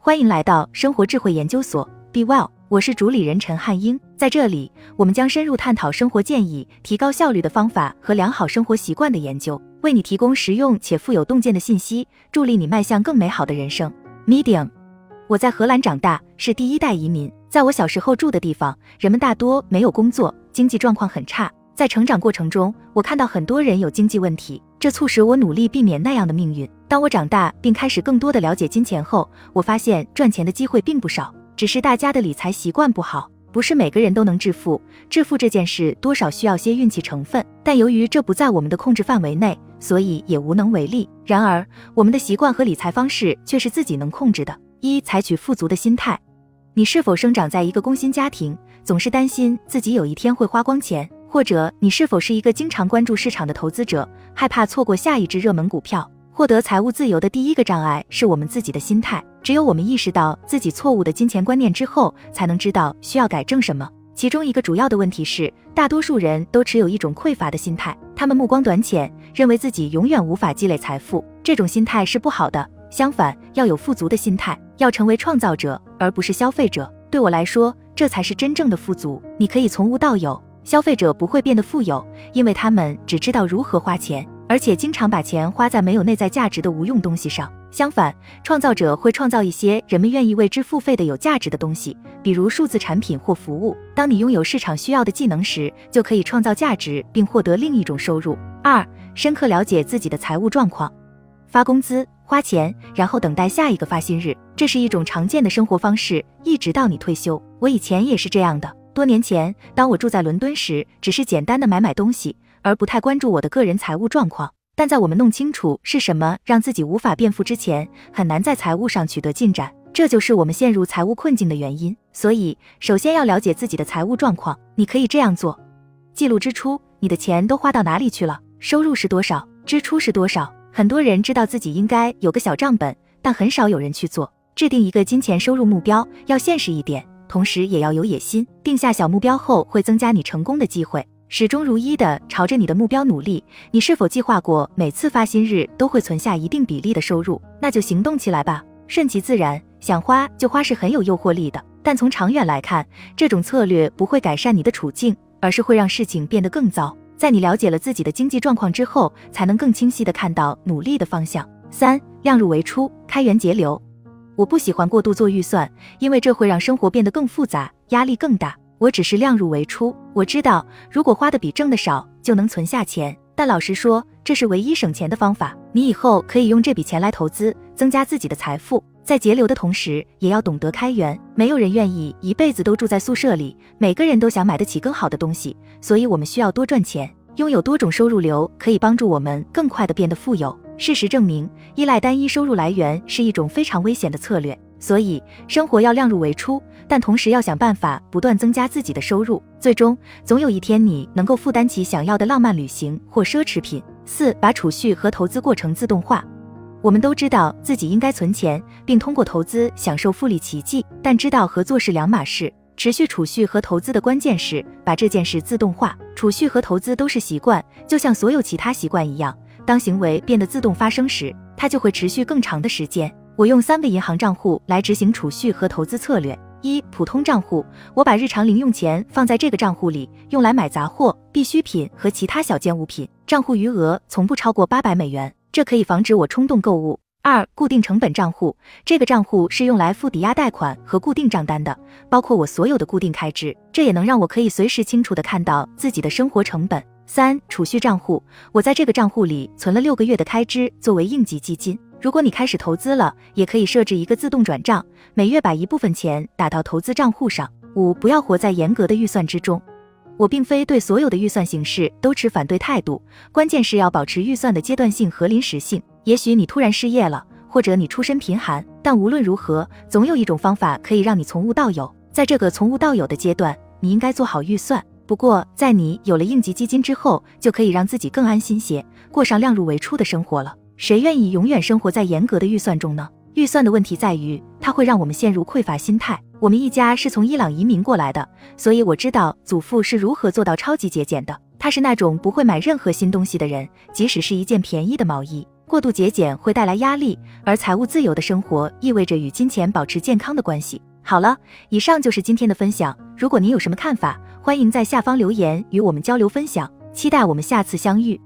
欢迎来到生活智慧研究所，Be Well，我是主理人陈汉英。在这里，我们将深入探讨生活建议、提高效率的方法和良好生活习惯的研究，为你提供实用且富有洞见的信息，助力你迈向更美好的人生。Medium，我在荷兰长大，是第一代移民。在我小时候住的地方，人们大多没有工作，经济状况很差。在成长过程中，我看到很多人有经济问题，这促使我努力避免那样的命运。当我长大并开始更多的了解金钱后，我发现赚钱的机会并不少，只是大家的理财习惯不好。不是每个人都能致富，致富这件事多少需要些运气成分，但由于这不在我们的控制范围内，所以也无能为力。然而，我们的习惯和理财方式却是自己能控制的。一、采取富足的心态。你是否生长在一个工薪家庭，总是担心自己有一天会花光钱？或者你是否是一个经常关注市场的投资者，害怕错过下一只热门股票？获得财务自由的第一个障碍是我们自己的心态。只有我们意识到自己错误的金钱观念之后，才能知道需要改正什么。其中一个主要的问题是，大多数人都持有一种匮乏的心态，他们目光短浅，认为自己永远无法积累财富。这种心态是不好的。相反，要有富足的心态，要成为创造者而不是消费者。对我来说，这才是真正的富足。你可以从无到有。消费者不会变得富有，因为他们只知道如何花钱，而且经常把钱花在没有内在价值的无用东西上。相反，创造者会创造一些人们愿意为之付费的有价值的东西，比如数字产品或服务。当你拥有市场需要的技能时，就可以创造价值并获得另一种收入。二、深刻了解自己的财务状况，发工资、花钱，然后等待下一个发薪日，这是一种常见的生活方式，一直到你退休。我以前也是这样的。多年前，当我住在伦敦时，只是简单的买买东西，而不太关注我的个人财务状况。但在我们弄清楚是什么让自己无法变富之前，很难在财务上取得进展。这就是我们陷入财务困境的原因。所以，首先要了解自己的财务状况。你可以这样做：记录支出，你的钱都花到哪里去了？收入是多少？支出是多少？很多人知道自己应该有个小账本，但很少有人去做。制定一个金钱收入目标，要现实一点。同时也要有野心，定下小目标后会增加你成功的机会。始终如一的朝着你的目标努力。你是否计划过每次发薪日都会存下一定比例的收入？那就行动起来吧，顺其自然，想花就花是很有诱惑力的。但从长远来看，这种策略不会改善你的处境，而是会让事情变得更糟。在你了解了自己的经济状况之后，才能更清晰的看到努力的方向。三，量入为出，开源节流。我不喜欢过度做预算，因为这会让生活变得更复杂，压力更大。我只是量入为出。我知道，如果花的比挣的少，就能存下钱。但老实说，这是唯一省钱的方法。你以后可以用这笔钱来投资，增加自己的财富。在节流的同时，也要懂得开源。没有人愿意一辈子都住在宿舍里，每个人都想买得起更好的东西。所以，我们需要多赚钱，拥有多种收入流，可以帮助我们更快地变得富有。事实证明，依赖单一收入来源是一种非常危险的策略。所以，生活要量入为出，但同时要想办法不断增加自己的收入。最终，总有一天你能够负担起想要的浪漫旅行或奢侈品。四，把储蓄和投资过程自动化。我们都知道自己应该存钱，并通过投资享受复利奇迹，但知道和做是两码事。持续储蓄和投资的关键是把这件事自动化。储蓄和投资都是习惯，就像所有其他习惯一样。当行为变得自动发生时，它就会持续更长的时间。我用三个银行账户来执行储蓄和投资策略：一、普通账户，我把日常零用钱放在这个账户里，用来买杂货、必需品和其他小件物品，账户余额从不超过八百美元，这可以防止我冲动购物。二、固定成本账户，这个账户是用来付抵押贷款和固定账单的，包括我所有的固定开支，这也能让我可以随时清楚的看到自己的生活成本。三、储蓄账户，我在这个账户里存了六个月的开支作为应急基金。如果你开始投资了，也可以设置一个自动转账，每月把一部分钱打到投资账户上。五、不要活在严格的预算之中。我并非对所有的预算形式都持反对态度，关键是要保持预算的阶段性和临时性。也许你突然失业了，或者你出身贫寒，但无论如何，总有一种方法可以让你从无到有。在这个从无到有的阶段，你应该做好预算。不过在你有了应急基金之后就可以让自己更安心些过上量入为出的生活了。谁愿意永远生活在严格的预算中呢？预算的问题在于它会让我们陷入匮乏心态。我们一家是从伊朗移民过来的所以我知道祖父是如何做到超级节俭的。他是那种不会买任何新东西的人即使是一件便宜的毛衣。过度节俭会带来压力而财务自由的生活意味着与金钱保持健康的关系。好了以上就是今天的分享。如果您有什么看法欢迎在下方留言与我们交流分享期待我们下次相遇。